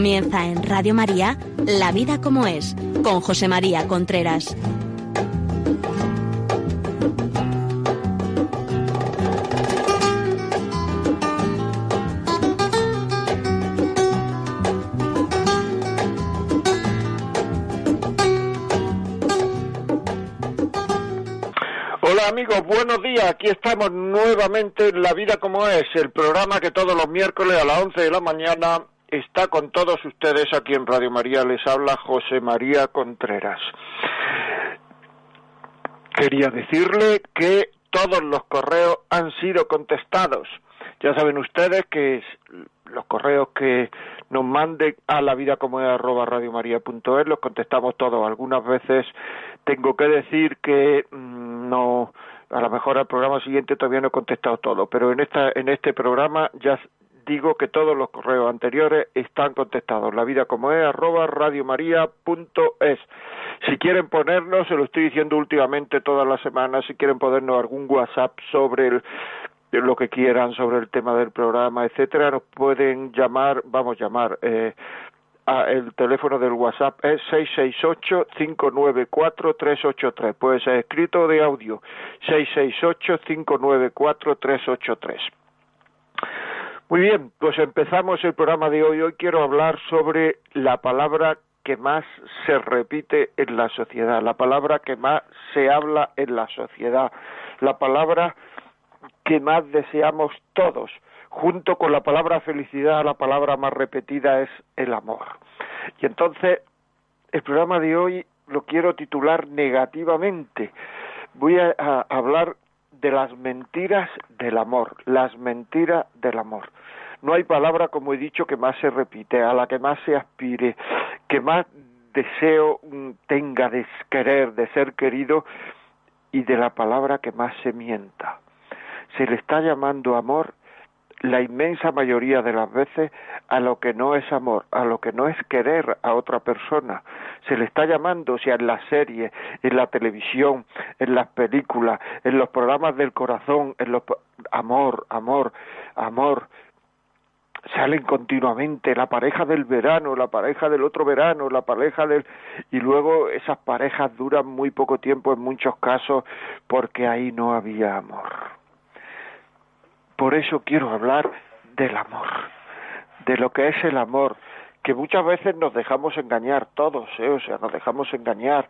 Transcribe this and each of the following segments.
Comienza en Radio María, La vida como es, con José María Contreras. Hola amigos, buenos días. Aquí estamos nuevamente en La Vida como es, el programa que todos los miércoles a las 11 de la mañana está con todos ustedes aquí en Radio María. Les habla José María Contreras. Quería decirle que todos los correos han sido contestados. Ya saben ustedes que los correos que nos manden a la vida como es los contestamos todos. Algunas veces tengo que decir que mm, no, a lo mejor al programa siguiente todavía no he contestado todo, pero en esta, en este programa ya digo que todos los correos anteriores están contestados. La vida como es arroba radiomaria.es. Si quieren ponernos, se lo estoy diciendo últimamente todas las semanas, si quieren ponernos algún WhatsApp sobre lo que quieran sobre el tema del programa, etcétera, nos pueden llamar, vamos a llamar, eh, el teléfono del WhatsApp es 668-594-383. Puede ser escrito de audio. 668-594-383. Muy bien, pues empezamos el programa de hoy. Hoy quiero hablar sobre la palabra que más se repite en la sociedad, la palabra que más se habla en la sociedad, la palabra que más deseamos todos junto con la palabra felicidad, la palabra más repetida es el amor. Y entonces, el programa de hoy lo quiero titular negativamente. Voy a, hablar de las mentiras del amor, las mentiras del amor. No hay palabra, como he dicho, que más se repite, a la que más se aspire, que más deseo mm, tenga de querer, de ser querido, y de la palabra que más se mienta. Se le está llamando amor la inmensa mayoría de las veces a lo que no es amor, a lo que no es querer a otra persona. Se le está llamando, sea, en la serie, en la televisión, en las películas, en los programas del corazón, en los amor, amor, amor. Salen continuamente la pareja del verano, la pareja del otro verano, la pareja del y luego esas parejas duran muy poco tiempo en muchos casos porque ahí no había amor. Por eso quiero hablar del amor, de lo que es el amor, que muchas veces nos dejamos engañar todos, ¿eh? o sea, nos dejamos engañar.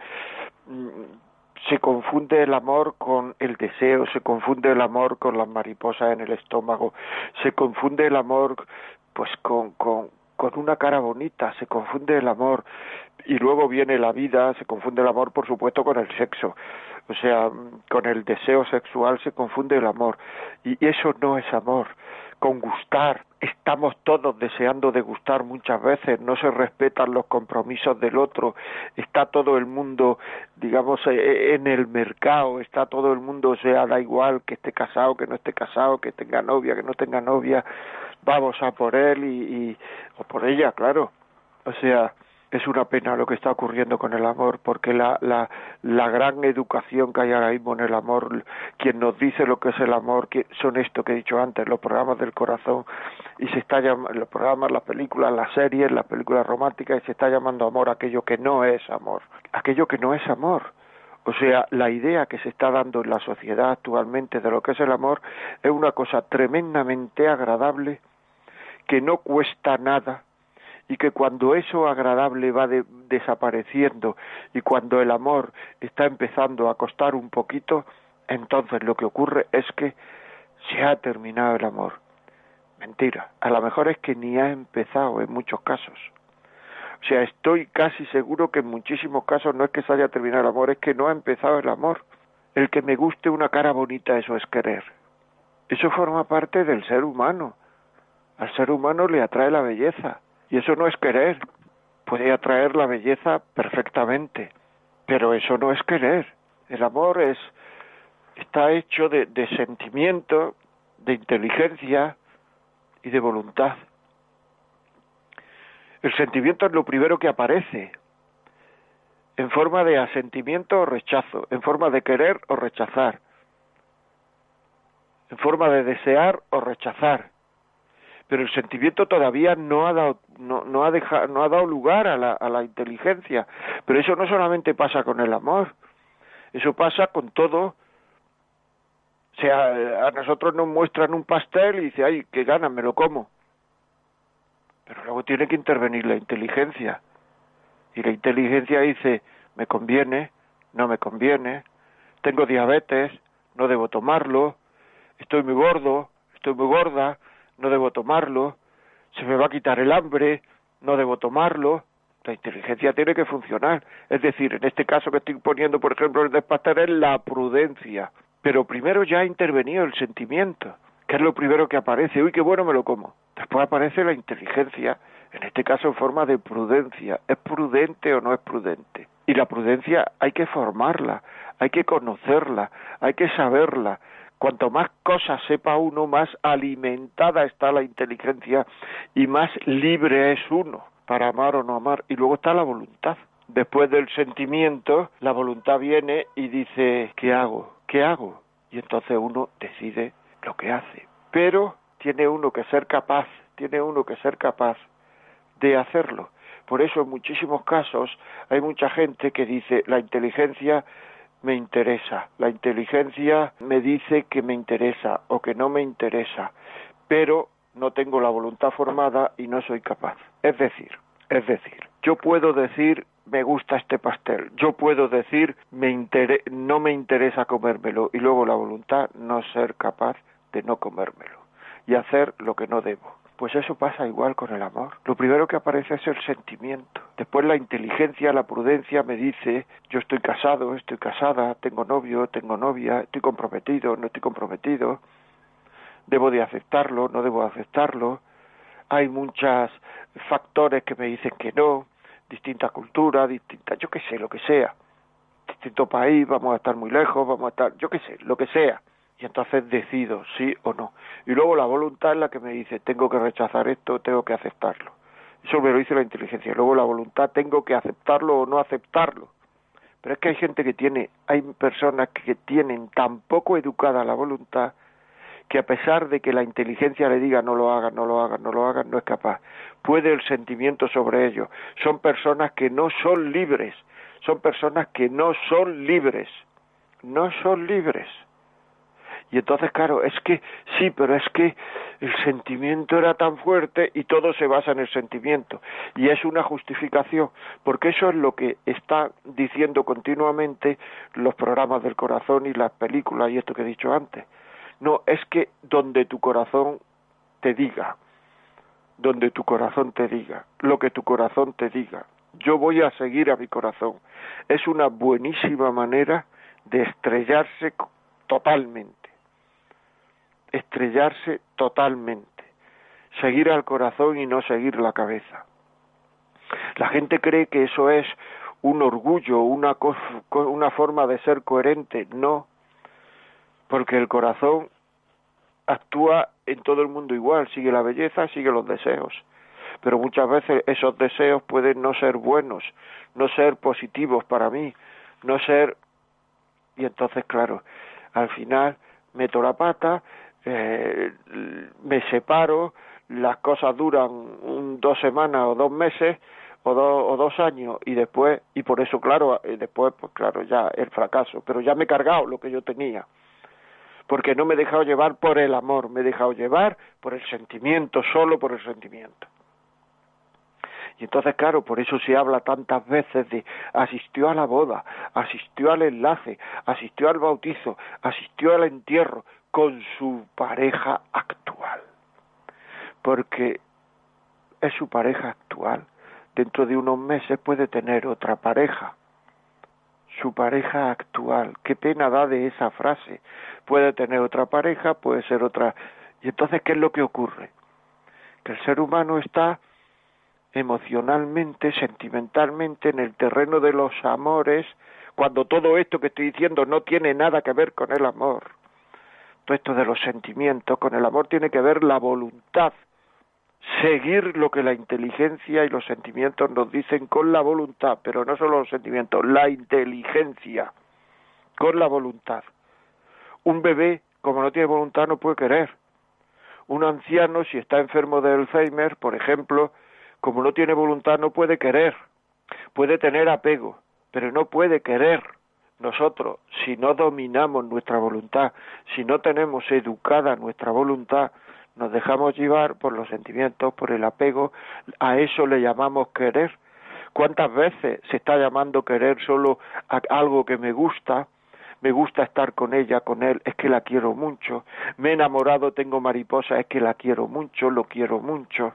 Se confunde el amor con el deseo, se confunde el amor con las mariposas en el estómago, se confunde el amor pues con, con, con una cara bonita, se confunde el amor y luego viene la vida, se confunde el amor por supuesto con el sexo o sea, con el deseo sexual se confunde el amor y eso no es amor. Con gustar, estamos todos deseando de gustar muchas veces, no se respetan los compromisos del otro, está todo el mundo, digamos, eh, eh, en el mercado, está todo el mundo, o sea, da igual que esté casado, que no esté casado, que tenga novia, que no tenga novia, vamos a por él y, y o por ella, claro. O sea, es una pena lo que está ocurriendo con el amor, porque la, la, la gran educación que hay ahora mismo en el amor, quien nos dice lo que es el amor, que son esto que he dicho antes, los programas del corazón, y se está llamando, los programas, las películas, las series, las películas románticas, y se está llamando amor aquello que no es amor, aquello que no es amor. O sea, la idea que se está dando en la sociedad actualmente de lo que es el amor es una cosa tremendamente agradable, que no cuesta nada, y que cuando eso agradable va desapareciendo y cuando el amor está empezando a costar un poquito, entonces lo que ocurre es que se ha terminado el amor. Mentira, a lo mejor es que ni ha empezado en muchos casos. O sea, estoy casi seguro que en muchísimos casos no es que se haya terminado el amor, es que no ha empezado el amor. El que me guste una cara bonita, eso es querer. Eso forma parte del ser humano. Al ser humano le atrae la belleza y eso no es querer. Puede atraer la belleza perfectamente, pero eso no es querer. El amor es está hecho de, de sentimiento, de inteligencia y de voluntad. El sentimiento es lo primero que aparece, en forma de asentimiento o rechazo, en forma de querer o rechazar, en forma de desear o rechazar, pero el sentimiento todavía no ha dado no, no ha dejado, no ha dado lugar a la, a la inteligencia. Pero eso no solamente pasa con el amor eso pasa con todo. O sea a nosotros nos muestran un pastel y dice ay qué gana me lo como pero luego tiene que intervenir la inteligencia. Y la inteligencia dice me conviene no me conviene tengo diabetes no debo tomarlo estoy muy gordo estoy muy gorda no debo tomarlo, se me va a quitar el hambre, no debo tomarlo. La inteligencia tiene que funcionar. Es decir, en este caso que estoy poniendo, por ejemplo, el despastar es la prudencia. Pero primero ya ha intervenido el sentimiento, que es lo primero que aparece. Uy, qué bueno me lo como. Después aparece la inteligencia, en este caso en forma de prudencia. ¿Es prudente o no es prudente? Y la prudencia hay que formarla, hay que conocerla, hay que saberla, Cuanto más cosas sepa uno, más alimentada está la inteligencia y más libre es uno para amar o no amar. Y luego está la voluntad. Después del sentimiento, la voluntad viene y dice, ¿qué hago? ¿Qué hago? Y entonces uno decide lo que hace. Pero tiene uno que ser capaz, tiene uno que ser capaz de hacerlo. Por eso en muchísimos casos hay mucha gente que dice la inteligencia me interesa, la inteligencia me dice que me interesa o que no me interesa, pero no tengo la voluntad formada y no soy capaz. Es decir, es decir, yo puedo decir me gusta este pastel, yo puedo decir me no me interesa comérmelo y luego la voluntad no ser capaz de no comérmelo y hacer lo que no debo. Pues eso pasa igual con el amor. Lo primero que aparece es el sentimiento. Después la inteligencia, la prudencia me dice, yo estoy casado, estoy casada, tengo novio, tengo novia, estoy comprometido, no estoy comprometido, debo de aceptarlo, no debo aceptarlo. Hay muchos factores que me dicen que no, distinta cultura, distinta, yo qué sé, lo que sea. Distinto país, vamos a estar muy lejos, vamos a estar, yo qué sé, lo que sea y entonces decido sí o no. Y luego la voluntad es la que me dice, tengo que rechazar esto, tengo que aceptarlo. Eso me lo dice la inteligencia. Luego la voluntad, tengo que aceptarlo o no aceptarlo. Pero es que hay gente que tiene, hay personas que tienen tan poco educada la voluntad que a pesar de que la inteligencia le diga no lo hagan, no lo hagan, no lo hagan, no es capaz. Puede el sentimiento sobre ello. Son personas que no son libres. Son personas que no son libres. No son libres. Y entonces, claro, es que sí, pero es que el sentimiento era tan fuerte y todo se basa en el sentimiento. Y es una justificación, porque eso es lo que está diciendo continuamente los programas del corazón y las películas y esto que he dicho antes. No, es que donde tu corazón te diga, donde tu corazón te diga, lo que tu corazón te diga, yo voy a seguir a mi corazón. Es una buenísima manera de estrellarse totalmente estrellarse totalmente, seguir al corazón y no seguir la cabeza. La gente cree que eso es un orgullo, una, una forma de ser coherente. No, porque el corazón actúa en todo el mundo igual, sigue la belleza, sigue los deseos. Pero muchas veces esos deseos pueden no ser buenos, no ser positivos para mí, no ser... Y entonces, claro, al final meto la pata, eh, me separo, las cosas duran dos semanas o dos meses o, o dos años y después, y por eso, claro, y después, pues claro, ya el fracaso, pero ya me he cargado lo que yo tenía, porque no me he dejado llevar por el amor, me he dejado llevar por el sentimiento, solo por el sentimiento. Y entonces, claro, por eso se habla tantas veces de asistió a la boda, asistió al enlace, asistió al bautizo, asistió al entierro, con su pareja actual. Porque es su pareja actual. Dentro de unos meses puede tener otra pareja. Su pareja actual. Qué pena da de esa frase. Puede tener otra pareja, puede ser otra. Y entonces, ¿qué es lo que ocurre? Que el ser humano está emocionalmente, sentimentalmente en el terreno de los amores, cuando todo esto que estoy diciendo no tiene nada que ver con el amor esto de los sentimientos, con el amor tiene que ver la voluntad, seguir lo que la inteligencia y los sentimientos nos dicen con la voluntad, pero no solo los sentimientos, la inteligencia con la voluntad. Un bebé, como no tiene voluntad, no puede querer. Un anciano, si está enfermo de Alzheimer, por ejemplo, como no tiene voluntad, no puede querer, puede tener apego, pero no puede querer. Nosotros, si no dominamos nuestra voluntad, si no tenemos educada nuestra voluntad, nos dejamos llevar por los sentimientos, por el apego, a eso le llamamos querer. ¿Cuántas veces se está llamando querer solo a algo que me gusta? Me gusta estar con ella, con él, es que la quiero mucho. Me he enamorado, tengo mariposa, es que la quiero mucho, lo quiero mucho.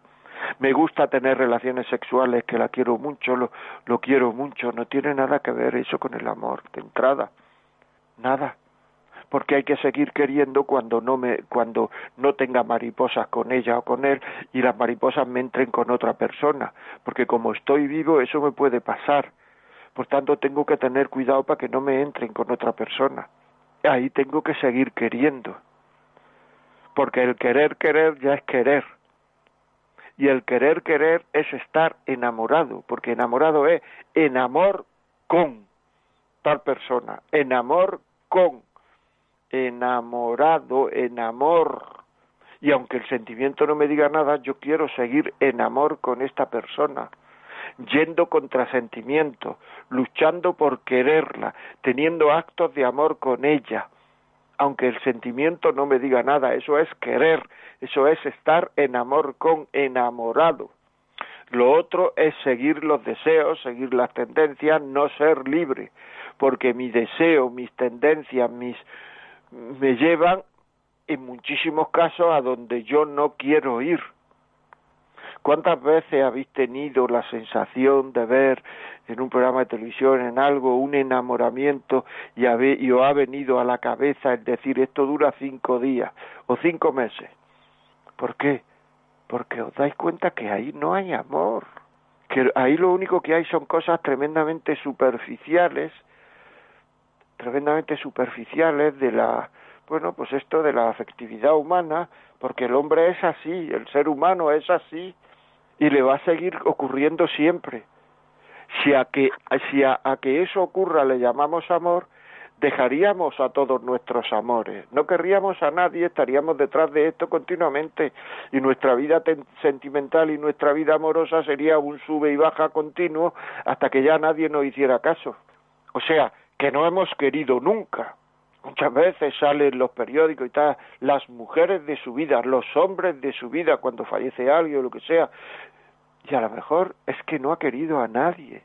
Me gusta tener relaciones sexuales, que la quiero mucho, lo, lo quiero mucho. No tiene nada que ver eso con el amor de entrada. Nada porque hay que seguir queriendo cuando no me cuando no tenga mariposas con ella o con él y las mariposas me entren con otra persona, porque como estoy vivo eso me puede pasar. Por tanto, tengo que tener cuidado para que no me entren con otra persona. Ahí tengo que seguir queriendo. Porque el querer querer ya es querer. Y el querer querer es estar enamorado, porque enamorado es en amor con tal persona, en amor con enamorado, en amor. Y aunque el sentimiento no me diga nada, yo quiero seguir en amor con esta persona, yendo contra sentimiento, luchando por quererla, teniendo actos de amor con ella. Aunque el sentimiento no me diga nada, eso es querer, eso es estar en amor con enamorado. Lo otro es seguir los deseos, seguir las tendencias, no ser libre, porque mi deseo, mis tendencias, mis me llevan en muchísimos casos a donde yo no quiero ir. ¿Cuántas veces habéis tenido la sensación de ver en un programa de televisión, en algo, un enamoramiento y, os ha venido a la cabeza el decir esto dura cinco días o cinco meses? ¿Por qué? Porque os dais cuenta que ahí no hay amor, que ahí lo único que hay son cosas tremendamente superficiales tremendamente superficiales de la bueno pues esto de la afectividad humana porque el hombre es así el ser humano es así y le va a seguir ocurriendo siempre si a que si a, que eso ocurra le llamamos amor dejaríamos a todos nuestros amores, no querríamos a nadie, estaríamos detrás de esto continuamente y nuestra vida sentimental y nuestra vida amorosa sería un sube y baja continuo hasta que ya nadie nos hiciera caso. O sea, que no hemos querido nunca. Muchas veces salen los periódicos y tal, las mujeres de su vida, los hombres de su vida cuando fallece alguien o lo que sea, y a lo mejor es que no ha querido a nadie.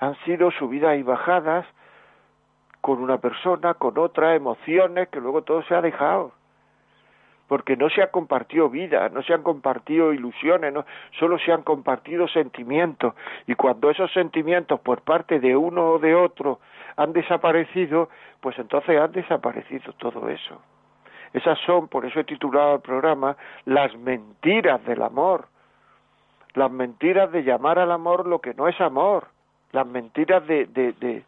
Han sido subidas y bajadas con una persona, con otra, emociones, que luego todo se ha dejado porque no se ha compartido vida, no se han compartido ilusiones, solo se han compartido sentimientos. Y cuando esos sentimientos por parte de uno o de otro han desaparecido, pues entonces han desaparecido todo eso. Esas son, por eso he titulado el programa, las mentiras del amor. Las mentiras de llamar al amor lo que no es amor. Las mentiras de, de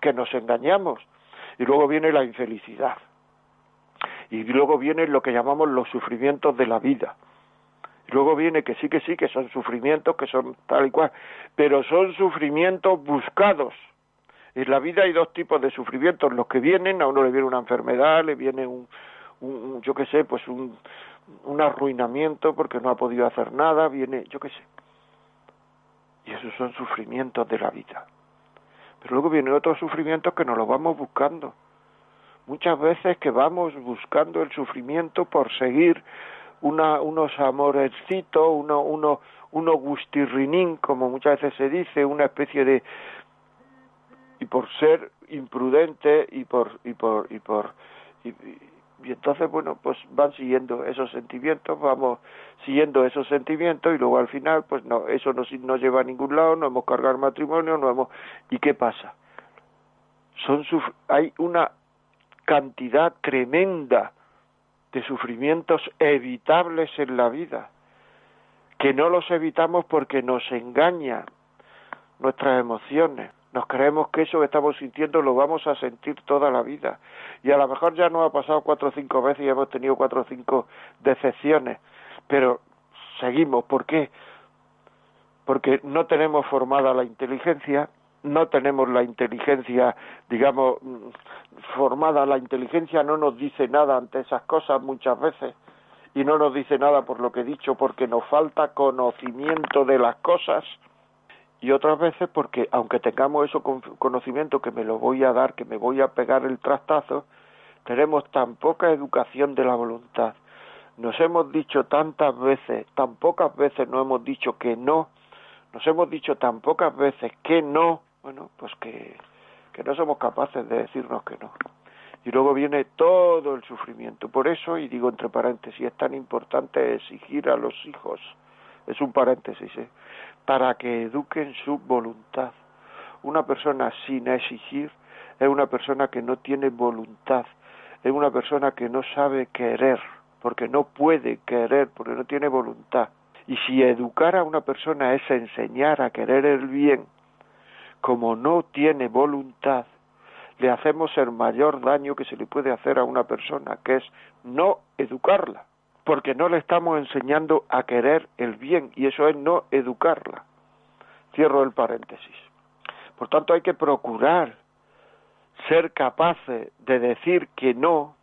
que nos engañamos. Y luego viene la infelicidad y luego viene lo que llamamos los sufrimientos de la vida. Luego viene que sí, que sí, que son sufrimientos, que son tal y cual, pero son sufrimientos buscados. En la vida hay dos tipos de sufrimientos, los que vienen, a uno le viene una enfermedad, le viene un, un yo qué sé, pues un, un arruinamiento porque no ha podido hacer nada, viene, yo qué sé. Y esos son sufrimientos de la vida. Pero luego vienen otros sufrimientos que nos los vamos buscando muchas veces que vamos buscando el sufrimiento por seguir una, unos amorecitos, uno, uno, uno gustirrinín, como muchas veces se dice, una especie de y por ser imprudente y por y por y por y, y entonces bueno pues van siguiendo esos sentimientos vamos siguiendo esos sentimientos y luego al final pues no eso no nos lleva a ningún lado no hemos cargado matrimonio no hemos y qué pasa son hay una cantidad tremenda de sufrimientos evitables en la vida, que no los evitamos porque nos engañan nuestras emociones. Nos creemos que eso que estamos sintiendo lo vamos a sentir toda la vida. Y a lo mejor ya nos ha pasado cuatro o cinco veces y hemos tenido cuatro o cinco decepciones. Pero seguimos. ¿Por qué? Porque no tenemos formada la inteligencia, no tenemos la inteligencia, digamos, formada, la inteligencia no nos dice nada ante esas cosas muchas veces y no nos dice nada por lo que he dicho porque nos falta conocimiento de las cosas y otras veces porque aunque tengamos eso conocimiento que me lo voy a dar, que me voy a pegar el trastazo, tenemos tan poca educación de la voluntad. Nos hemos dicho tantas veces, tan pocas veces nos hemos dicho que no, nos hemos dicho tan pocas veces que no, bueno, pues que, no somos capaces de decirnos que no. Y luego viene todo el sufrimiento. Por eso, y digo entre paréntesis, es tan importante exigir a los hijos, es un paréntesis, ¿eh? para que eduquen su voluntad. Una persona sin exigir es una persona que no tiene voluntad, es una persona que no sabe querer, porque no puede querer, porque no tiene voluntad. Y si educar a una persona es enseñar a querer el bien, como no tiene voluntad, le hacemos el mayor daño que se le puede hacer a una persona, que es no educarla, porque no le estamos enseñando a querer el bien, y eso es no educarla. Cierro el paréntesis. Por tanto, hay que procurar ser capaces de decir que no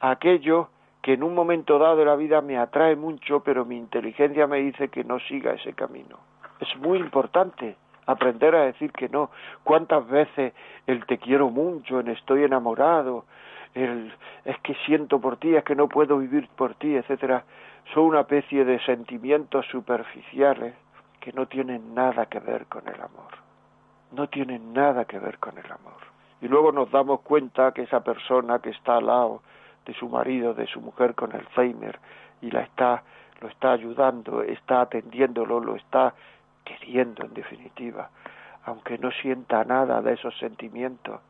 a aquello que en un momento dado de la vida me atrae mucho, pero mi inteligencia me dice que no siga ese camino. Es muy importante aprender a decir que no. ¿Cuántas veces el te quiero mucho, el estoy enamorado, el es que siento por ti, es que no puedo vivir por ti, etcétera, son una especie de sentimientos superficiales que no tienen nada que ver con el amor. No tienen nada que ver con el amor. Y luego nos damos cuenta que esa persona que está al lado de su marido, de su mujer con Alzheimer y la está lo está ayudando, está atendiéndolo, lo está queriendo en definitiva, aunque no sienta nada de esos sentimientos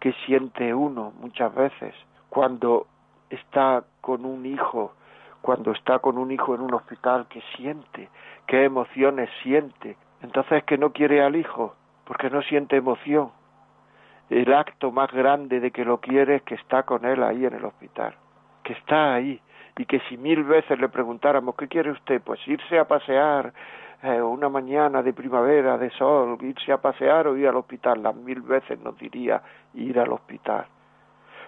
que siente uno muchas veces cuando está con un hijo, cuando está con un hijo en un hospital, que siente, qué emociones siente. Entonces que no quiere al hijo, porque no siente emoción. El acto más grande de que lo quiere es que está con él ahí en el hospital, que está ahí, y que si mil veces le preguntáramos qué quiere usted, pues irse a pasear, eh, una mañana de primavera, de sol, irse a pasear o ir al hospital, las mil veces nos diría ir al hospital.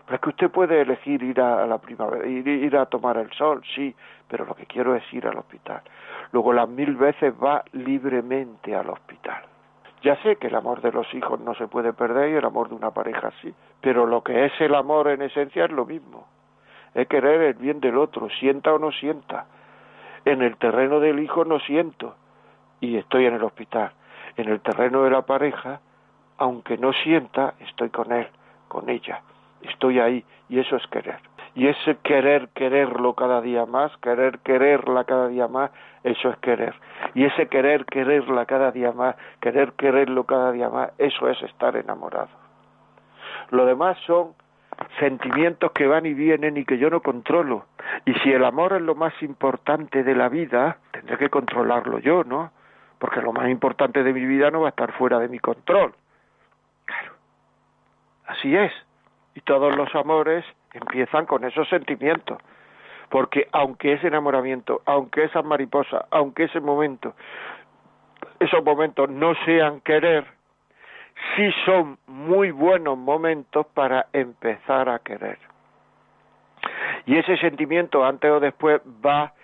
Pero es que usted puede elegir ir a, la primavera, ir, ir a tomar el sol, sí, pero lo que quiero es ir al hospital. Luego las mil veces va libremente al hospital. Ya sé que el amor de los hijos no se puede perder y el amor de una pareja sí, pero lo que es el amor en esencia es lo mismo. Es querer el bien del otro, sienta o no sienta. En el terreno del hijo no siento, y estoy en el hospital. En el terreno de la pareja, aunque no sienta, estoy con él, con ella, estoy ahí y eso es querer. Y ese querer quererlo cada día más, querer quererla cada día más, eso es querer. Y ese querer quererla cada día más, querer quererlo cada día más, eso es estar enamorado. Lo demás son sentimientos que van y vienen y que yo no controlo. Y si el amor es lo más importante de la vida, tendré que controlarlo yo, ¿no? Porque lo más importante de mi vida no va a estar fuera de mi control. Claro, así es. Y todos los amores empiezan con esos sentimientos, porque aunque ese enamoramiento, aunque esa mariposa, aunque ese momento, esos momentos no sean querer, sí son muy buenos momentos para empezar a querer. Y ese sentimiento antes o después va,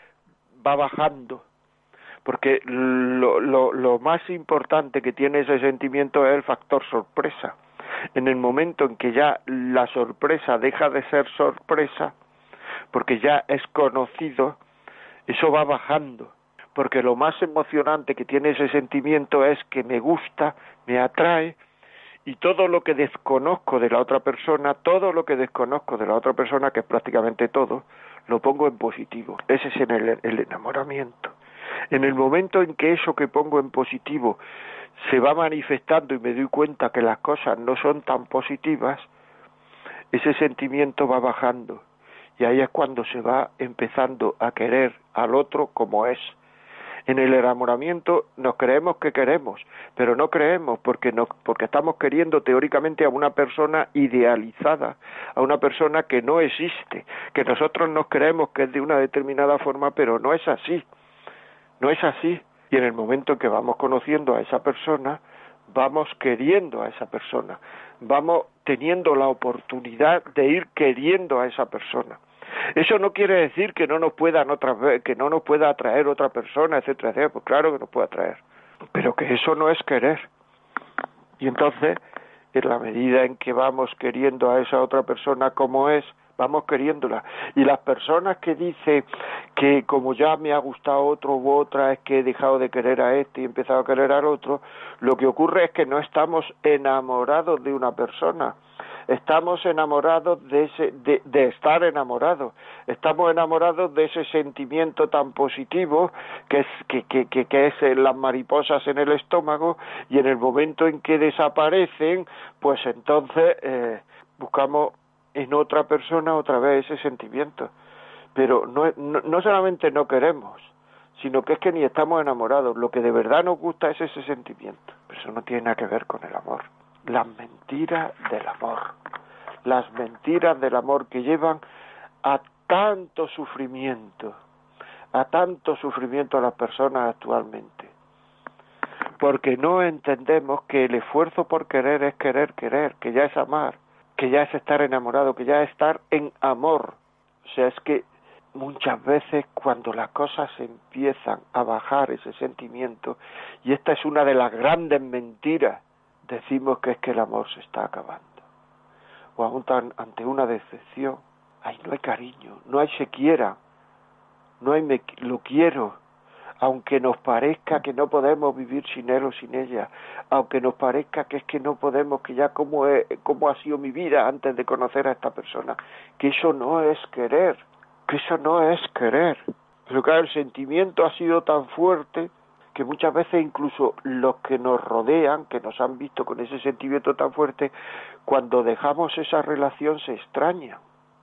va bajando, porque lo, lo, lo más importante que tiene ese sentimiento es el factor sorpresa. En el momento en que ya la sorpresa deja de ser sorpresa, porque ya es conocido, eso va bajando, porque lo más emocionante que tiene ese sentimiento es que me gusta, me atrae, y todo lo que desconozco de la otra persona, todo lo que desconozco de la otra persona, que es prácticamente todo, lo pongo en positivo. Ese es el, el enamoramiento. En el momento en que eso que pongo en positivo se va manifestando y me doy cuenta que las cosas no son tan positivas, ese sentimiento va bajando y ahí es cuando se va empezando a querer al otro como es. En el enamoramiento nos creemos que queremos, pero no creemos porque, porque estamos queriendo teóricamente a una persona idealizada, a una persona que no existe, que nosotros nos creemos que es de una determinada forma, pero no es así. No es así. Y en el momento en que vamos conociendo a esa persona, vamos queriendo a esa persona, vamos teniendo la oportunidad de ir queriendo a esa persona. Eso no quiere decir que no nos puedan otras que no nos pueda atraer otra persona, etcétera, etcétera. Pues claro que nos puede atraer, pero que eso no es querer. Y entonces, en la medida en que vamos queriendo a esa otra persona como es, vamos queriéndola. Y las personas que dicen que como ya me ha gustado otro u otra es que he dejado de querer a este y he empezado a querer al otro, lo que ocurre es que no estamos enamorados de una persona. Estamos enamorados de, ese, de, estar enamorados. Estamos enamorados de ese sentimiento tan positivo que es, que, que, que, es eh, las mariposas en el estómago y en el momento en que desaparecen, pues entonces eh, buscamos en otra persona otra vez ese sentimiento. Pero no, no, solamente no queremos, sino que es que ni estamos enamorados. Lo que de verdad nos gusta es ese sentimiento. Pero eso no tiene nada que ver con el amor. Las mentiras del amor. Las mentiras del amor que llevan a tanto sufrimiento, a tanto sufrimiento a las personas actualmente. Porque no entendemos que el esfuerzo por querer es querer, querer, que ya es amar que ya es estar enamorado, que ya es estar en amor. O sea, es que muchas veces cuando las cosas empiezan a bajar ese sentimiento, y esta es una de las grandes mentiras, decimos que es que el amor se está acabando. O aún tan, ante una decepción, ay, no hay cariño, no hay se quiera, no hay me, lo quiero, aunque nos parezca que no podemos vivir sin él o sin ella, aunque nos parezca que es que no podemos, que ya como, como ha sido mi vida antes de conocer a esta persona, que eso no es querer, que eso no es querer. Pero claro, el sentimiento ha sido tan fuerte que muchas veces incluso los que nos rodean, que nos han visto con ese sentimiento tan fuerte, cuando dejamos esa relación se extrañan.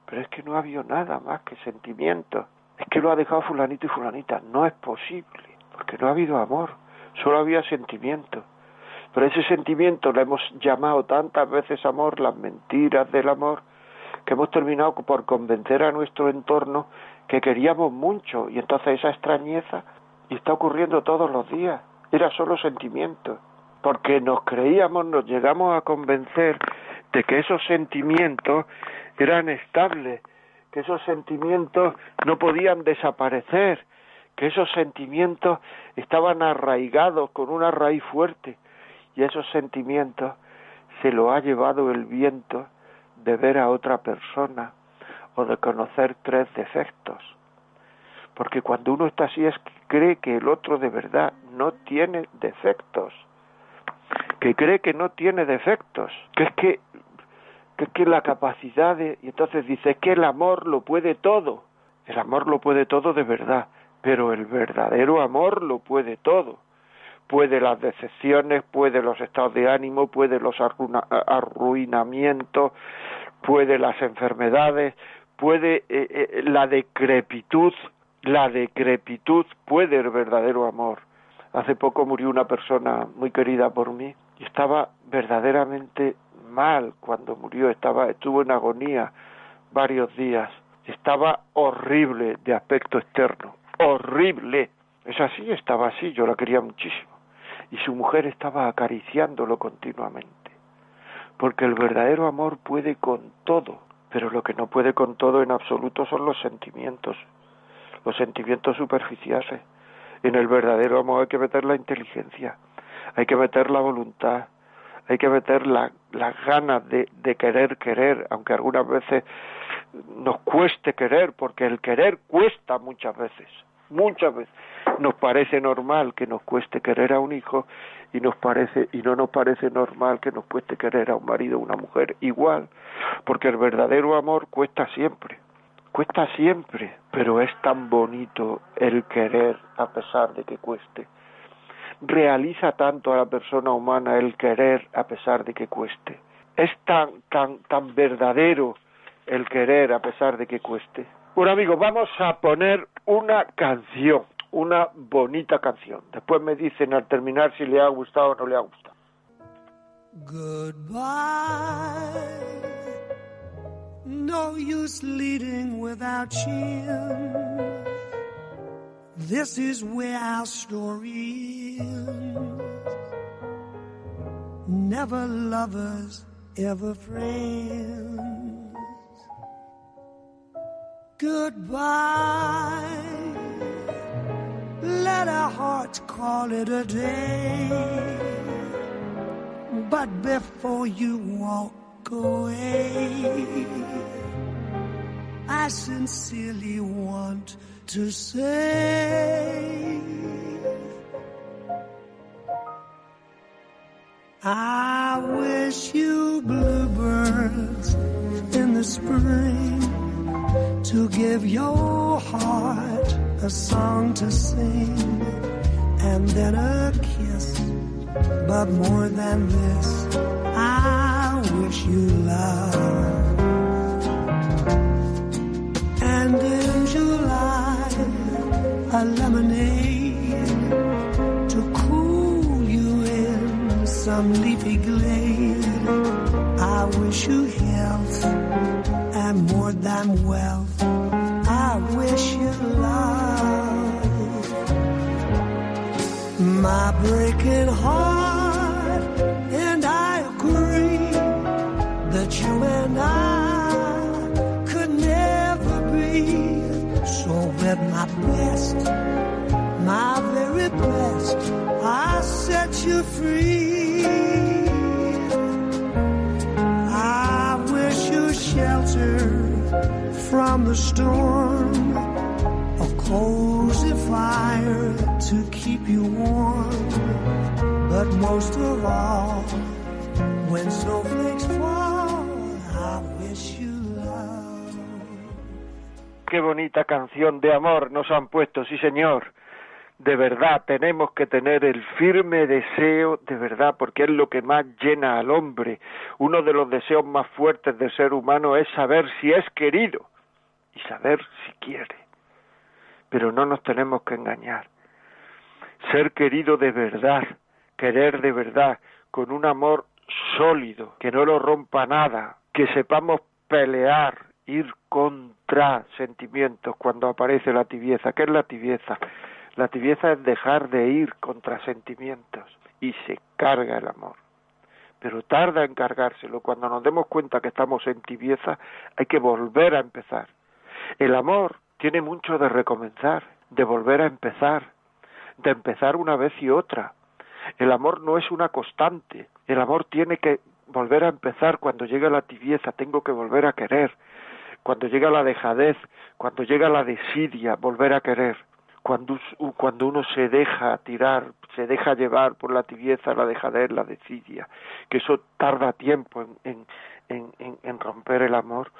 Pero es que no ha habido nada más que sentimiento es que lo ha dejado fulanito y fulanita. No es posible, porque no ha habido amor, solo había sentimiento. Pero ese sentimiento lo hemos llamado tantas veces amor, las mentiras del amor, que hemos terminado por convencer a nuestro entorno que queríamos mucho y entonces esa extrañeza y está ocurriendo todos los días. Era solo sentimiento, porque nos creíamos, nos llegamos a convencer de que esos sentimientos eran estables, que esos sentimientos no podían desaparecer, que esos sentimientos estaban arraigados con una raíz fuerte y esos sentimientos se lo ha llevado el viento de ver a otra persona o de conocer tres defectos. Porque cuando uno está así es que cree que el otro de verdad no tiene defectos, que cree que no tiene defectos, que es que que es que la capacidad de... Y entonces dice que el amor lo puede todo. El amor lo puede todo de verdad, pero el verdadero amor lo puede todo. Puede las decepciones, puede los estados de ánimo, puede los arruinamientos, puede las enfermedades, puede eh, eh, la decrepitud, la decrepitud puede el verdadero amor. Hace poco murió una persona muy querida por mí y estaba verdaderamente mal cuando murió, estaba, estuvo en agonía varios días, estaba horrible de aspecto externo, horrible. Es así, estaba así, yo la quería muchísimo. Y su mujer estaba acariciándolo continuamente. Porque el verdadero amor puede con todo, pero lo que no puede con todo en absoluto son los sentimientos, los sentimientos superficiales. En el verdadero amor hay que meter la inteligencia, hay que meter la voluntad, hay que meter la, las ganas de, de querer querer, aunque algunas veces nos cueste querer, porque el querer cuesta muchas veces, muchas veces. Nos parece normal que nos cueste querer a un hijo y nos parece y no nos parece normal que nos cueste querer a un marido o una mujer igual, porque el verdadero amor cuesta siempre. Cuesta siempre, pero es tan bonito el querer a pesar de que cueste realiza tanto a la persona humana el querer a pesar de que cueste. Es tan, tan, tan verdadero el querer a pesar de que cueste. Bueno amigos, vamos a poner una canción, una bonita canción. Después me dicen al terminar si le ha gustado o no le ha gustado. Goodbye. No use leading without This is where our story ends. Never lovers, ever friends. Goodbye. Let our hearts call it a day. But before you walk away, I sincerely want to say I wish you bluebirds in the spring to give your heart a song to sing and then a kiss. But more than this, I wish you love. Some leafy glade. I wish you health and more than wealth. I wish you love. My breaking heart, from the storm, a cozy fire to keep you warm. But most of all, when snowflakes fall, I. Qué bonita canción de amor nos han puesto, sí señor. De verdad, tenemos que tener el firme deseo, de verdad, porque es lo que más llena al hombre. Uno de los deseos más fuertes del ser humano es saber si es querido y saber si quiere. Pero no nos tenemos que engañar. Ser querido de verdad, querer de verdad, con un amor sólido, que no lo rompa nada, que sepamos pelear, ir contra sentimientos cuando aparece la tibieza. ¿Qué es la tibieza? La tibieza es dejar de ir contra sentimientos y se carga el amor. Pero tarda en cargárselo. Cuando nos demos cuenta que estamos en tibieza, hay que volver a empezar. El amor tiene mucho de recomenzar, de volver a empezar, de empezar una vez y otra. El amor no es una constante. El amor tiene que volver a empezar cuando llega la tibieza, tengo que volver a querer. Cuando llega la dejadez, cuando llega la desidia, volver a querer cuando, cuando uno se deja tirar, se deja llevar por la tibieza, la dejadez, la desidia, que eso tarda tiempo en, en, en, en romper el amor,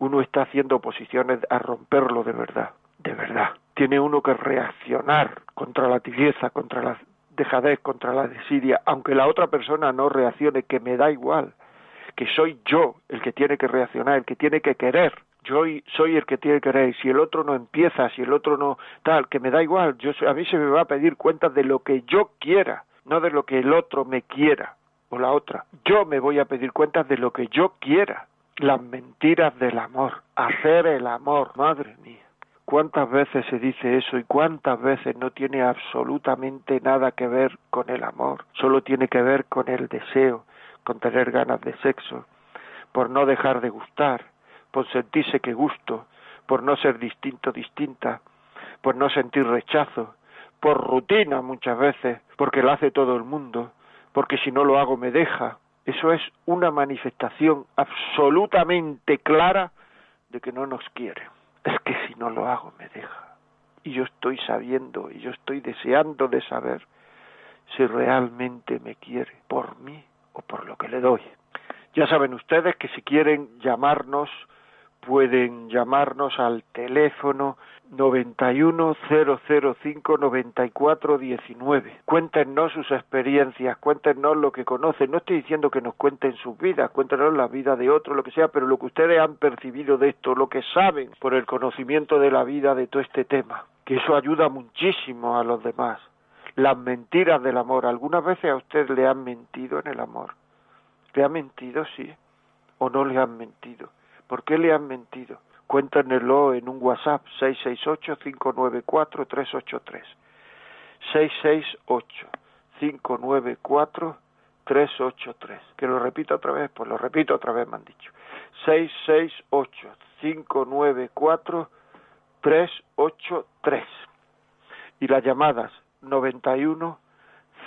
uno está haciendo oposiciones a romperlo de verdad, de verdad. Tiene uno que reaccionar contra la tibieza, contra la dejadez, contra la desidia, aunque la otra persona no reaccione, que me da igual, que soy yo el que tiene que reaccionar, el que tiene que querer, yo soy el que tiene que querer, si el otro no empieza, si el otro no tal, que me da igual, yo a mí se me va a pedir cuentas de lo que yo quiera, no de lo que el otro me quiera o la otra. Yo me voy a pedir cuentas de lo que yo quiera. Las mentiras del amor, hacer el amor, madre mía. ¿Cuántas veces se dice eso y cuántas veces no tiene absolutamente nada que ver con el amor? Solo tiene que ver con el deseo, con tener ganas de sexo, por no dejar de gustar, por sentirse que gusto, por no ser distinto, distinta, por no sentir rechazo, por rutina muchas veces, porque lo hace todo el mundo, porque si no lo hago me deja. Eso es una manifestación absolutamente clara de que no nos quiere. Es que si no lo hago me deja. Y yo estoy sabiendo y yo estoy deseando de saber si realmente me quiere por mí o por lo que le doy. Ya saben ustedes que si quieren llamarnos pueden llamarnos al teléfono 910059419. Cuéntenos sus experiencias, cuéntenos lo que conocen. No estoy diciendo que nos cuenten sus vidas, cuéntenos la vida de otro, lo que sea, pero lo que ustedes han percibido de esto, lo que saben por el conocimiento de la vida de todo este tema, que eso ayuda muchísimo a los demás. Las mentiras del amor. ¿Algunas veces a usted le han mentido en el amor? ¿Le han mentido, sí? ¿O no le han mentido? ¿Por qué le han mentido? Cuéntenlo en un WhatsApp 668-594-383. 668-594-383. Que lo repito otra vez, pues lo repito otra vez, me han dicho. 594 383 y las llamadas 91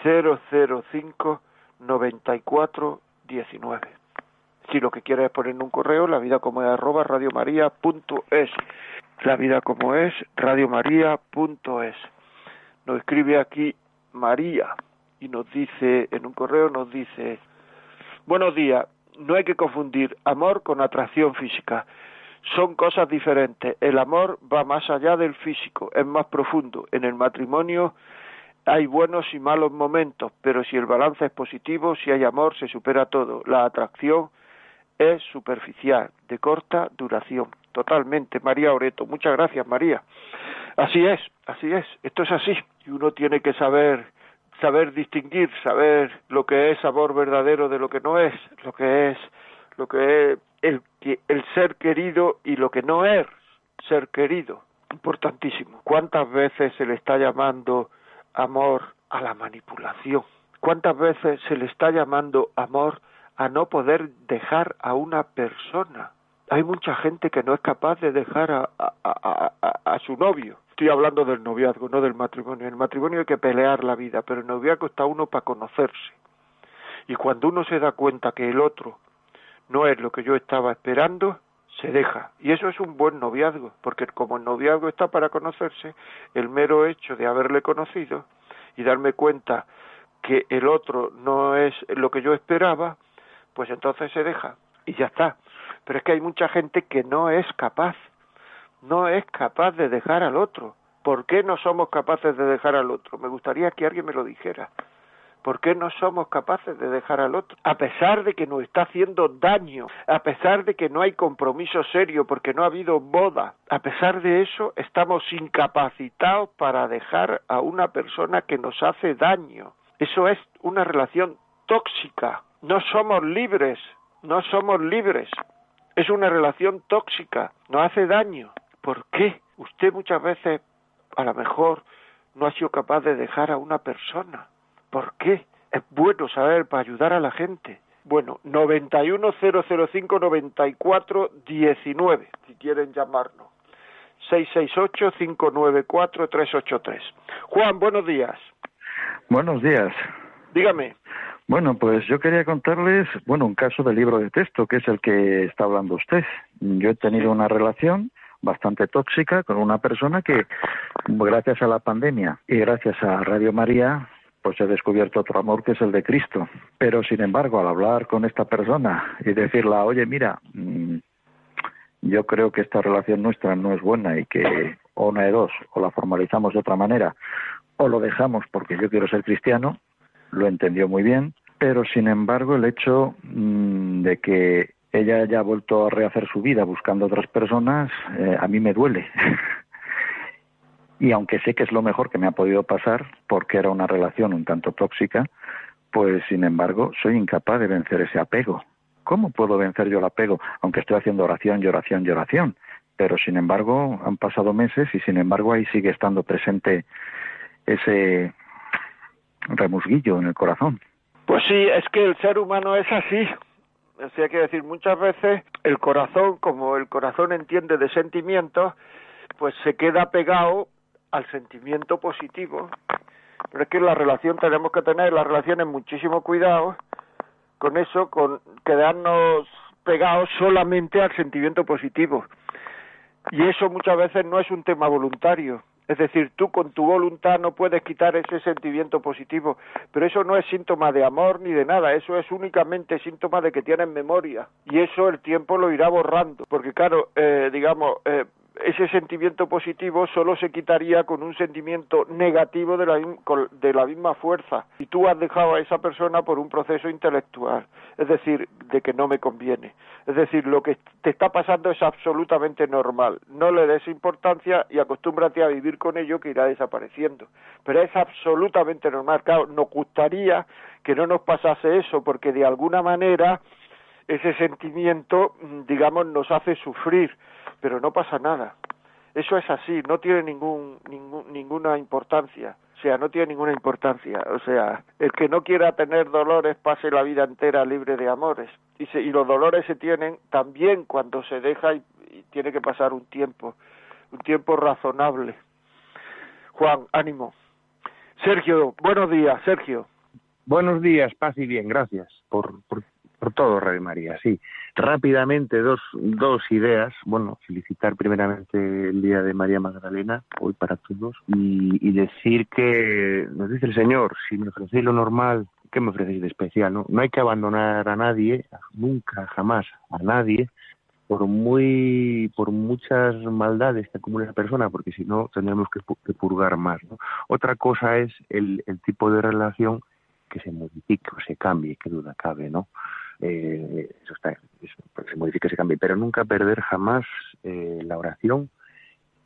005 94 19. Si lo que quieres es poner un correo, la vida como es arroba radiomaria.es. La vida como es radiomaria.es. Nos escribe aquí María y nos dice, en un correo nos dice, buenos días, no hay que confundir amor con atracción física. Son cosas diferentes. El amor va más allá del físico, es más profundo. En el matrimonio hay buenos y malos momentos, pero si el balance es positivo, si hay amor, se supera todo. La atracción es superficial, de corta duración. Totalmente, María Oreto. Muchas gracias, María. Así es, así es. Esto es así. Y uno tiene que saber saber distinguir, saber lo que es amor verdadero de lo que no es, lo que es lo que es el, el ser querido y lo que no es ser querido. Importantísimo. ¿Cuántas veces se le está llamando amor a la manipulación? ¿Cuántas veces se le está llamando amor a no poder dejar a una persona? Hay mucha gente que no es capaz de dejar a, a, su novio, Estoy hablando del noviazgo, no del matrimonio. En el matrimonio hay que pelear la vida, pero el noviazgo está uno para conocerse. Y cuando uno se da cuenta que el otro no es lo que yo estaba esperando, se deja. Y eso es un buen noviazgo, porque como el noviazgo está para conocerse, el mero hecho de haberle conocido y darme cuenta que el otro no es lo que yo esperaba, pues entonces se deja y ya está. Pero es que hay mucha gente que no es capaz no es capaz de dejar al otro. ¿Por qué no somos capaces de dejar al otro? Me gustaría que alguien me lo dijera. ¿Por qué no somos capaces de dejar al otro? A pesar de que nos está haciendo daño, a pesar de que no hay compromiso serio porque no ha habido boda, a pesar de eso estamos incapacitados para dejar a una persona que nos hace daño. Eso es una relación tóxica. No somos libres, no somos libres. Es una relación tóxica, nos hace daño. ¿Por qué? Usted muchas veces a lo mejor no ha sido capaz de dejar a una persona. ¿Por qué? Es bueno saber para ayudar a la gente. Bueno, 910059419, si quieren llamarnos. 668-594-383. Juan, buenos días. Buenos días. Dígame. Bueno, pues yo quería contarles, bueno, un caso del libro de texto, que es el que está hablando usted. Yo he tenido una relación bastante tóxica con una persona que, gracias a la pandemia y gracias a Radio María, pues he descubierto otro amor que es el de Cristo. Pero, sin embargo, al hablar con esta persona y decirle, oye, mira, mm, yo creo que esta relación nuestra no es buena y que o una de dos, o la formalizamos de otra manera, o lo dejamos porque yo quiero ser cristiano, lo entendió muy bien, pero sin embargo el hecho mm, de que ella ya ha vuelto a rehacer su vida buscando otras personas, eh, a mí me duele. y aunque sé que es lo mejor que me ha podido pasar, porque era una relación un tanto tóxica, pues sin embargo soy incapaz de vencer ese apego. ¿Cómo puedo vencer yo el apego? Aunque estoy haciendo oración y oración y oración. Pero sin embargo han pasado meses y sin embargo ahí sigue estando presente ese remusguillo en el corazón. Pues sí, es que el ser humano es así. O sea, que decir, muchas veces el corazón, como el corazón entiende de sentimientos, pues se queda pegado al sentimiento positivo. Pero es que la relación tenemos que tener, las relaciones, muchísimo cuidado con eso, con quedarnos pegados solamente al sentimiento positivo. Y eso muchas veces no es un tema voluntario. Es decir, tú con tu voluntad no puedes quitar ese sentimiento positivo, pero eso no es síntoma de amor ni de nada, eso es únicamente síntoma de que tienes memoria. Y eso el tiempo lo irá borrando, porque claro, eh, digamos, eh, ese sentimiento positivo solo se quitaría con un sentimiento negativo de la, de la misma fuerza y tú has dejado a esa persona por un proceso intelectual, es decir, de que no me conviene. Es decir, lo que te está pasando es absolutamente normal. No le des importancia y acostúmbrate a vivir con ello que irá desapareciendo. Pero es absolutamente normal. Claro, nos gustaría que no nos pasase eso porque de alguna manera ese sentimiento, mm, digamos, nos hace sufrir pero no pasa nada. Eso es así, no tiene ningún, ningún, ninguna importancia. O sea, no tiene ninguna importancia. O sea, el que no quiera tener dolores pase la vida entera libre de amores. Y, y los dolores se tienen también cuando se deja y, tiene que pasar un tiempo, un tiempo razonable. Juan, ánimo. Sergio, buenos días, Sergio. Buenos días, paz y bien, gracias por, por, por todo, Radio María. Sí, rápidamente dos, dos ideas. Bueno, felicitar primeramente el Día de María Magdalena, hoy para todos, y, decir que nos dice el Señor, si me ofrecéis lo normal, ¿qué me ofrecéis de especial? No, no hay que abandonar a nadie, nunca, jamás, a nadie, por muy por muchas maldades que acumule esa persona, porque si no tendremos que, purgar más. ¿no? Otra cosa es el, el tipo de relación que se modifique o se cambie, qué duda cabe, ¿no? Eh, eso está, eso, se modifique, se cambie, pero nunca perder jamás eh, la oración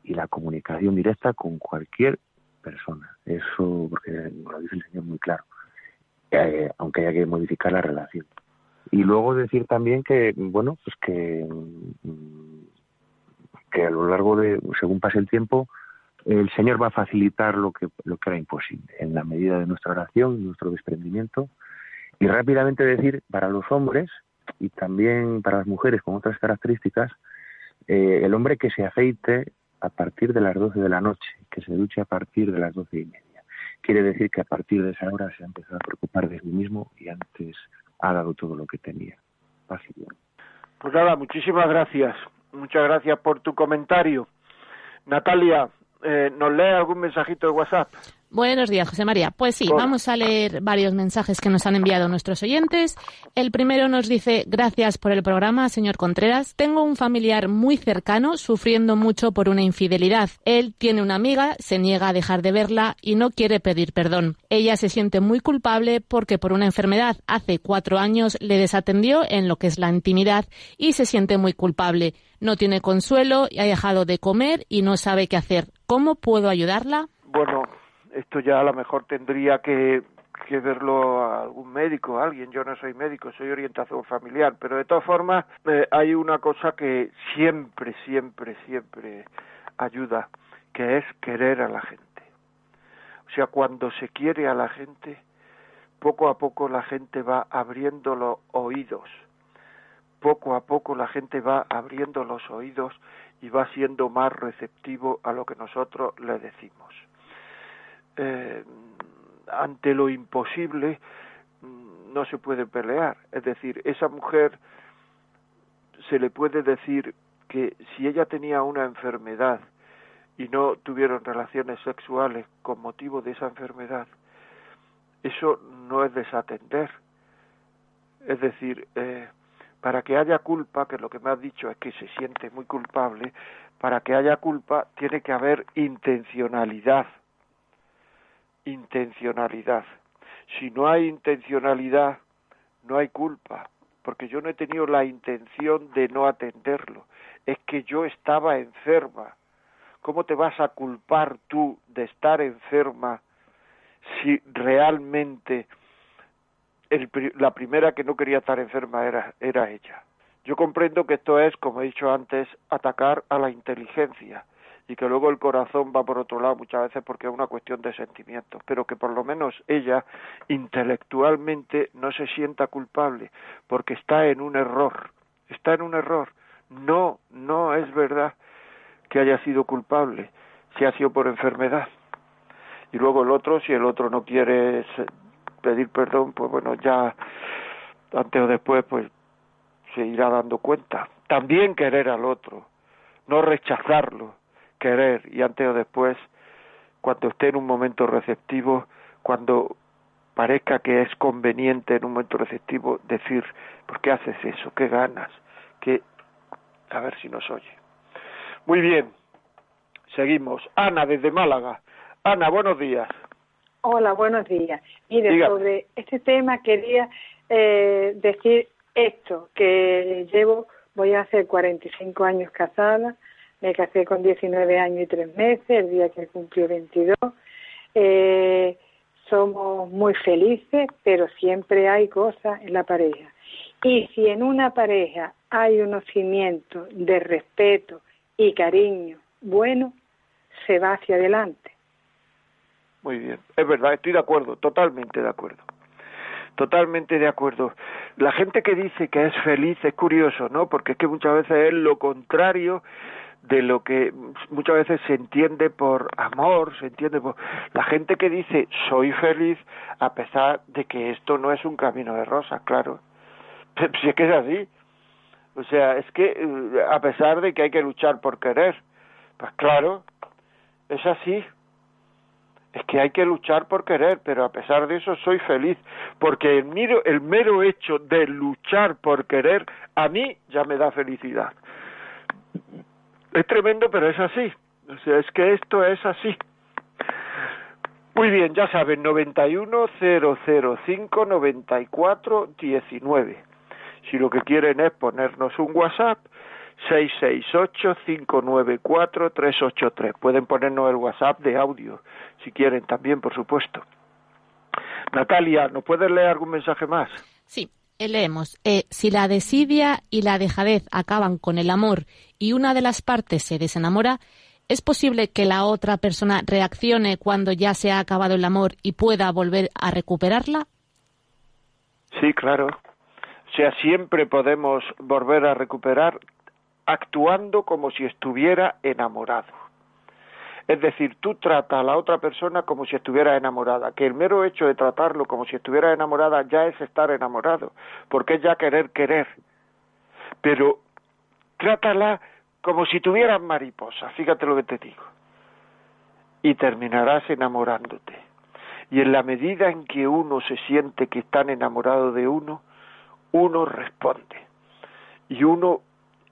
y la comunicación directa con cualquier persona. Eso, porque lo dice el Señor muy claro, eh, aunque haya que modificar la relación. Y luego decir también que, bueno, pues que, mm, que a lo largo de, según pase el tiempo, el Señor va a facilitar lo que, lo que era imposible, en la medida de nuestra oración, nuestro desprendimiento. Y rápidamente decir, para los hombres y también para las mujeres con otras características, eh, el hombre que se aceite a partir de las 12 de la noche, que se duche a partir de las doce y media. Quiere decir que a partir de esa hora se ha empezado a preocupar de sí mismo y antes ha dado todo lo que tenía. Así Pues nada, muchísimas gracias. Muchas gracias por tu comentario. Natalia, eh, ¿nos lee algún mensajito de WhatsApp? Buenos días, José María. Pues sí, vamos a leer varios mensajes que nos han enviado nuestros oyentes. El primero nos dice, gracias por el programa, señor Contreras. Tengo un familiar muy cercano sufriendo mucho por una infidelidad. Él tiene una amiga, se niega a dejar de verla y no quiere pedir perdón. Ella se siente muy culpable porque por una enfermedad hace cuatro años le desatendió en lo que es la intimidad y se siente muy culpable. No tiene consuelo y ha dejado de comer y no sabe qué hacer. ¿Cómo puedo ayudarla? Bueno, esto ya a lo mejor tendría que, verlo a algún médico, alguien. Yo no soy médico, soy orientación familiar, pero de todas formas eh, hay una cosa que siempre, siempre, siempre ayuda, que es querer a la gente. O sea, cuando se quiere a la gente, poco a poco la gente va abriendo los oídos. Poco a poco la gente va abriendo los oídos y va siendo más receptivo a lo que nosotros le decimos eh, ante lo imposible mm, no se puede pelear. Es decir, esa mujer se le puede decir que si ella tenía una enfermedad y no tuvieron relaciones sexuales con motivo de esa enfermedad, eso no es desatender. Es decir, eh, para que haya culpa, que lo que me has dicho es que se siente muy culpable, para que haya culpa tiene que haber intencionalidad intencionalidad. Si no hay intencionalidad, no hay culpa, porque yo no he tenido la intención de no atenderlo. Es que yo estaba enferma. ¿Cómo te vas a culpar tú de estar enferma si realmente la primera que no quería estar enferma era, era ella? Yo comprendo que esto es, como he dicho antes, atacar a la inteligencia y que luego el corazón va por otro lado muchas veces porque es una cuestión de sentimientos, pero que por lo menos ella intelectualmente no se sienta culpable porque está en un error, está en un error. No, no es verdad que haya sido culpable, si ha sido por enfermedad. Y luego el otro, si el otro no quiere pedir perdón, pues bueno, ya antes o después pues se irá dando cuenta. También querer al otro, no rechazarlo, querer y antes o después, cuando esté en un momento receptivo, cuando parezca que es conveniente en un momento receptivo decir, ¿por qué haces eso? ¿Qué ganas? Que a ver si nos oye. Muy bien, seguimos. Ana desde Málaga. Ana, buenos días. Hola, buenos días. Mire, sobre este tema quería eh, decir esto, que llevo, voy a hacer 45 años casada, me casé con 19 años y 3 meses, el día que cumplió 22. Eh, somos muy felices, pero siempre hay cosas en la pareja. Y si en una pareja hay unos cimientos de respeto y cariño bueno, se va hacia adelante. Muy bien, es verdad, estoy de acuerdo, totalmente de acuerdo. Totalmente de acuerdo. La gente que dice que es feliz es curioso, ¿no? Porque es que muchas veces es lo contrario de lo que muchas veces se entiende por amor, se entiende por la gente que dice soy feliz a pesar de que esto no es un camino de rosas, claro. Si es que es así. O sea, es que eh, a pesar de que hay que luchar por querer, pues claro, es así. Es que hay que luchar por querer, pero a pesar de eso soy feliz, porque el mero, el mero hecho de luchar por querer a mí ya me da felicidad. Es tremendo, pero es así. O sea, es que esto es así. Muy bien, ya saben, 910059419. Si lo que quieren es ponernos un WhatsApp, 668-594-383. Pueden ponernos el WhatsApp de audio, si quieren también, por supuesto. Natalia, ¿nos puedes leer algún mensaje más? Sí, leemos. Eh, si la desidia y la dejadez acaban con el amor y una de las partes se desenamora, ¿es posible que la otra persona reaccione cuando ya se ha acabado el amor y pueda volver a recuperarla? Sí, claro. O sea, siempre podemos volver a recuperar actuando como si estuviera enamorado. Es decir, tú tratas a la otra persona como si estuviera enamorada, que el mero hecho de tratarlo como si estuviera enamorada ya es estar enamorado, porque es ya querer querer. Pero trátala como si tuvieras mariposa, fíjate lo que te digo. Y terminarás enamorándote. Y en la medida en que uno se siente que están enamorado de uno, uno responde. Y uno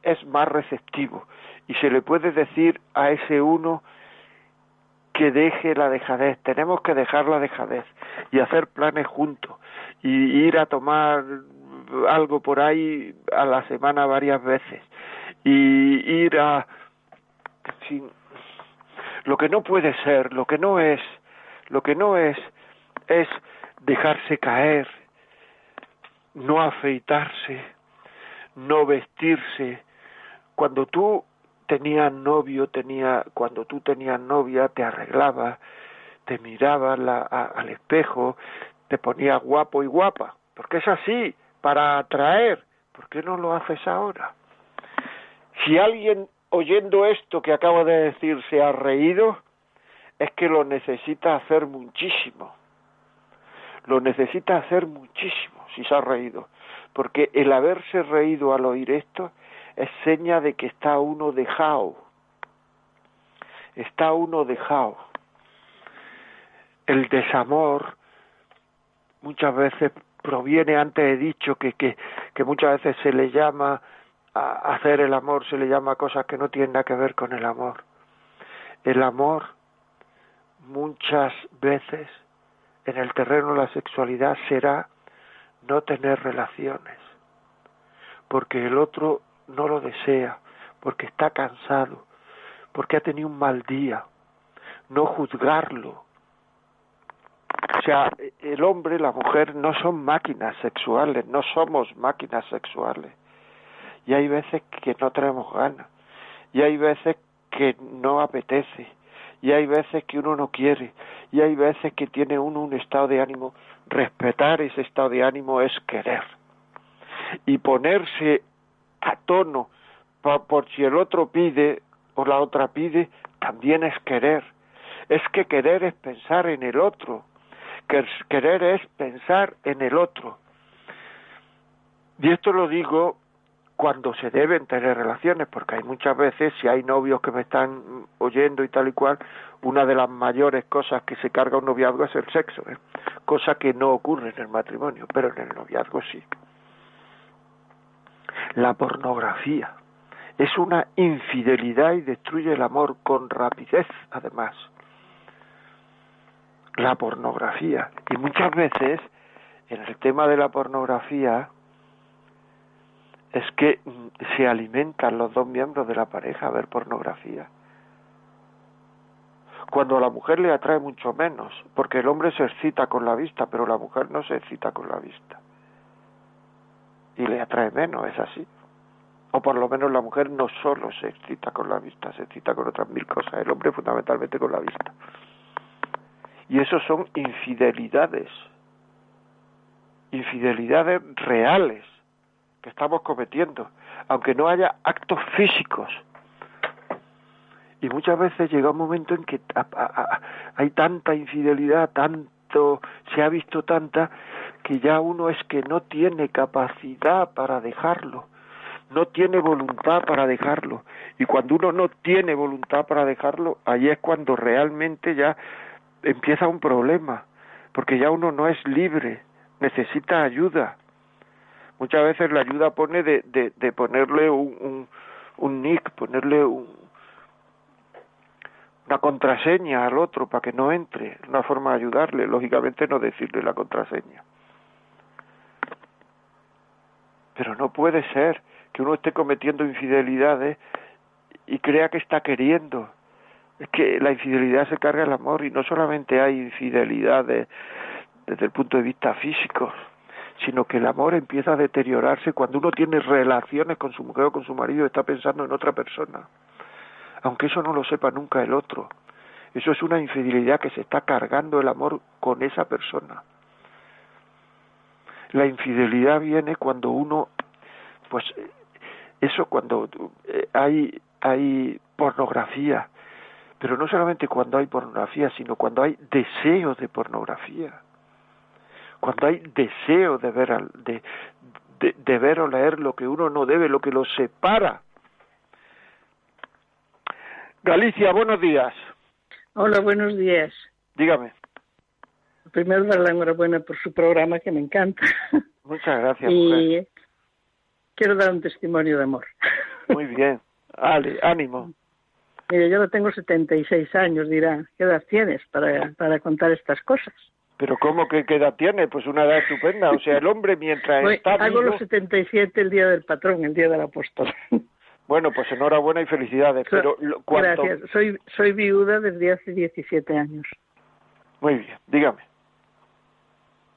es más receptivo y se le puede decir a ese uno que deje la dejadez, tenemos que dejar la dejadez y hacer planes juntos y ir a tomar algo por ahí a la semana varias veces y ir a lo que no puede ser, lo que no es, lo que no es es dejarse caer, no afeitarse, no vestirse, cuando tú tenías novio, tenía, cuando tú tenías novia, te arreglabas, te mirabas al espejo, te ponías guapo y guapa, porque es así, para atraer. ¿Por qué no lo haces ahora? Si alguien oyendo esto que acabo de decir se ha reído, es que lo necesita hacer muchísimo. Lo necesita hacer muchísimo si se ha reído. Porque el haberse reído al oír esto es seña de que está uno dejado. Está uno dejado. El desamor muchas veces proviene, antes he dicho que, que, que muchas veces se le llama a hacer el amor, se le llama cosas que no tienen nada que ver con el amor. El amor muchas veces en el terreno de la sexualidad será no tener relaciones, porque el otro no lo desea, porque está cansado, porque ha tenido un mal día. No juzgarlo. O sea, el hombre, la mujer no son máquinas sexuales, no somos máquinas sexuales. Y hay veces que no tenemos ganas, y hay veces que no apetece, y hay veces que uno no quiere, y hay veces que tiene uno un estado de ánimo. Respetar ese estado de ánimo es querer. Y ponerse a tono por, si el otro pide o la otra pide, también es querer. Es que querer es pensar en el otro. Querer es pensar en el otro. Y esto lo digo cuando se deben tener relaciones, porque hay muchas veces, si hay novios que me están oyendo y tal y cual, una de las mayores cosas que se carga un noviazgo es el sexo, ¿eh? cosa que no ocurre en el matrimonio, pero en el noviazgo sí la pornografía. Es una infidelidad y destruye el amor con rapidez, además. La pornografía. Y muchas veces, en el tema de la pornografía, es que se alimentan los dos miembros de la pareja a ver pornografía. Cuando a la mujer le atrae mucho menos, porque el hombre se excita con la vista, pero la mujer no se excita con la vista y le atrae menos, es así. O por lo menos la mujer no solo se excita con la vista, se excita con otras mil cosas, el hombre fundamentalmente con la vista. Y eso son infidelidades. infidelidades reales que estamos cometiendo, aunque no haya actos físicos. Y muchas veces llega un momento en que hay tanta infidelidad, se ha visto tanta, que ya uno es que no tiene capacidad para dejarlo, no tiene voluntad para dejarlo. Y cuando uno no tiene voluntad para dejarlo, ahí es cuando realmente ya empieza un problema, porque ya uno no es libre, necesita ayuda. Muchas veces la ayuda pone de, de, ponerle un, un, un nick, ponerle un, una contraseña al otro para que no entre, una forma de ayudarle, lógicamente no decirle la contraseña. Pero no puede ser que uno esté cometiendo infidelidades y crea que está queriendo. Es que la infidelidad se carga el amor y no solamente hay infidelidades desde el punto de vista físico, sino que el amor empieza a deteriorarse cuando uno tiene relaciones con su mujer o con su marido y está pensando en otra persona aunque eso no lo sepa nunca el otro. Eso es una infidelidad que se está cargando el amor con esa persona. La infidelidad viene cuando uno, pues, eso cuando eh, hay, hay pornografía, pero no solamente cuando hay pornografía, sino cuando hay deseo de pornografía, cuando hay deseo de ver, de, de ver o leer lo que uno no debe, lo que lo separa Galicia, buenos días. Hola, buenos días. Dígame. Primero, dar la enhorabuena por su programa, que me encanta. Muchas gracias. Y quiero dar un testimonio de amor. Muy bien. Ale, ánimo. Mire, yo tengo 76 años, dirá. ¿Qué edad tienes para, para contar estas cosas? Pero ¿cómo que qué edad tiene? Pues una edad estupenda. O sea, el hombre mientras está Hago los 77 el día del patrón, el día del apóstol. Bueno, pues enhorabuena y felicidades. Pero Gracias. Soy, soy viuda desde hace 17 años. Muy bien, dígame.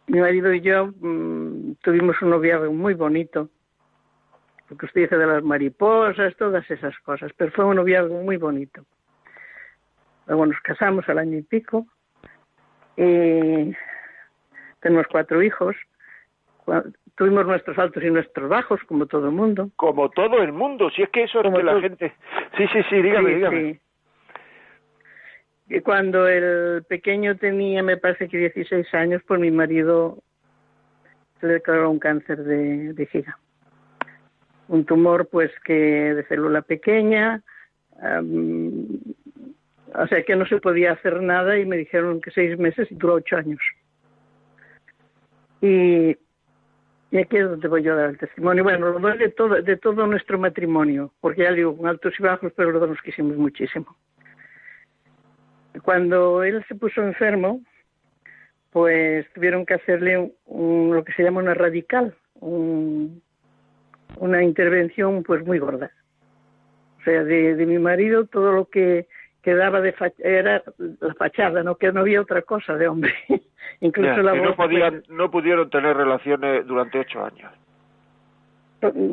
Mi marido y yo mm, tuvimos un noviazgo muy bonito, porque usted dice de las mariposas, todas esas cosas, pero fue un noviazgo muy bonito. Luego nos casamos al año y pico y tenemos cuatro hijos tuvimos nuestros altos y nuestros bajos, como todo el mundo. Como todo el mundo, si es que eso es que la gente... Sí, sí, sí, dígame, dígame. Y cuando el pequeño tenía, me parece que 16 años, pues mi marido se le declaró un cáncer de, de giga. Un tumor, pues, que de célula pequeña, o sea que no se podía hacer nada y me dijeron que seis meses y duró ocho años. Y y aquí es donde voy yo a dar el testimonio. Bueno, lo doy de todo, de todo nuestro matrimonio, porque ya digo, con altos y bajos, pero los dos nos quisimos muchísimo. Cuando él se puso enfermo, pues tuvieron que hacerle un, lo que se llama una radical, una intervención pues muy gorda. O sea, de, de mi marido todo lo que quedaba de era la fachada, no que no había otra cosa de hombre. incluso la voz, no, podían, no pudieron tener relaciones durante ocho años.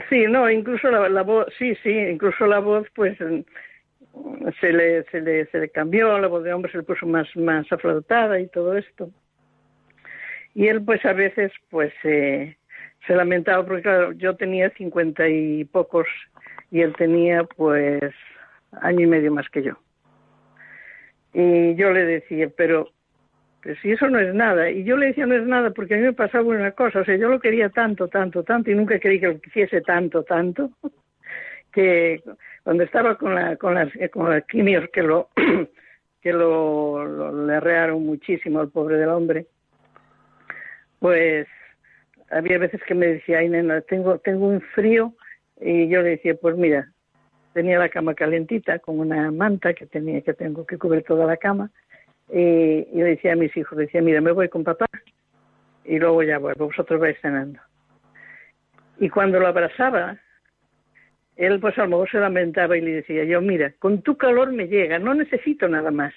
Sí, no, incluso la, voz, sí, sí, incluso la voz, pues se le, se le, se le cambió, la voz de hombre se le puso más, más aflautada y todo esto. Y él, pues a veces, pues se lamentaba, porque claro, yo tenía cincuenta y pocos y él tenía, pues, año y medio más que yo. Y yo le decía, pero, si eso no es nada. Y yo le decía, no es nada, porque a mí me pasaba una cosa, o sea, yo lo quería tanto, tanto, tanto, y nunca creí que lo quisiese tanto, tanto, que cuando estaba con, la, con, las, con las quimios que lo que lo, le arrearon muchísimo al pobre del hombre, pues había veces que me decía, ay nena, tengo, tengo un frío, y yo le decía, pues mira, tenía la cama calentita con una manta que tenía que tengo que cubrir toda la cama. Y, yo decía a mis hijos decía mira me voy con papá y luego ya vuelvo vosotros vais cenando y cuando lo abrazaba él pues a lo mejor se lamentaba y le decía yo mira con tu calor me llega no necesito nada más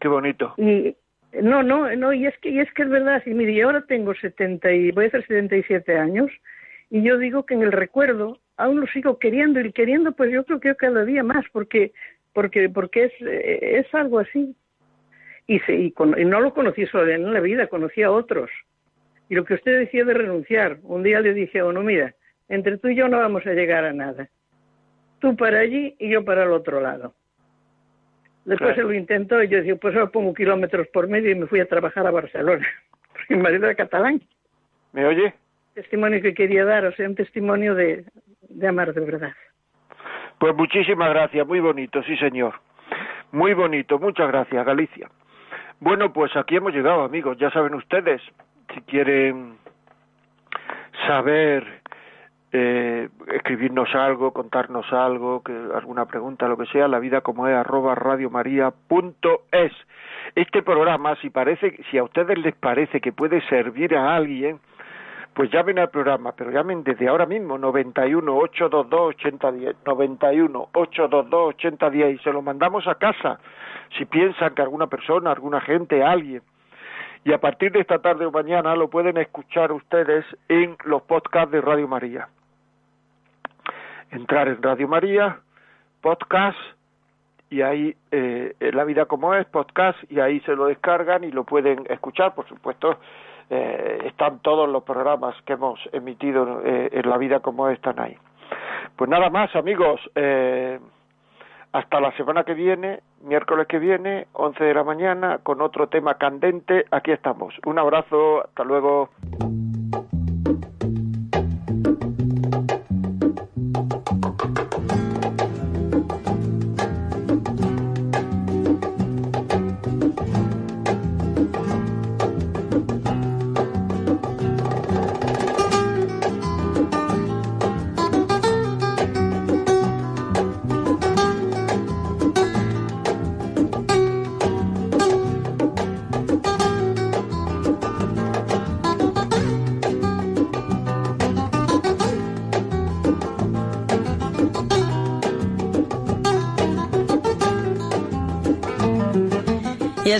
qué bonito. Y no no no y es que y es que es verdad y mire yo ahora tengo 70 y voy a hacer 77 años y yo digo que en el recuerdo aún lo sigo queriendo y queriendo pues yo creo que cada día más porque porque porque es es algo así y, se, y, no lo conocí solo en la vida conocí a otros Y lo que usted decía de renunciar, un día le dije, bueno, mira, entre tú y yo no vamos a llegar a nada. Tú para allí y yo para el otro lado. Después se lo intentó y yo dije, pues ahora pongo kilómetros por medio y me fui a trabajar a Barcelona, porque mi marido era catalán. ¿Me oye? Testimonio que quería dar, o sea, un testimonio de, de amar de verdad. Pues muchísimas gracias, muy bonito, sí señor. Muy bonito, muchas gracias, Galicia. Bueno, pues aquí hemos llegado, amigos, ya saben ustedes, si quieren saber eh, escribirnos algo, contarnos algo, que alguna pregunta, lo que sea, la vida como es arroba radiomaria.es. Este programa, si parece, si a ustedes les parece que puede servir a alguien, pues llamen al programa, pero llamen desde ahora mismo, 91 822 8010, 91 822 8010 y se lo mandamos a casa, si piensan que alguna persona, alguna gente, alguien. Y a partir de esta tarde o mañana lo pueden escuchar ustedes en los podcasts de Radio María entrar en Radio María, podcast, y ahí eh, La vida como es, podcast, y ahí se lo descargan y lo pueden escuchar, por supuesto. Eh, están todos los programas que hemos emitido eh, en La vida como es, están ahí. Pues nada más, amigos. Eh, hasta la semana que viene, miércoles que viene, 11 de la mañana, con otro tema candente. Aquí estamos. Un abrazo, hasta luego.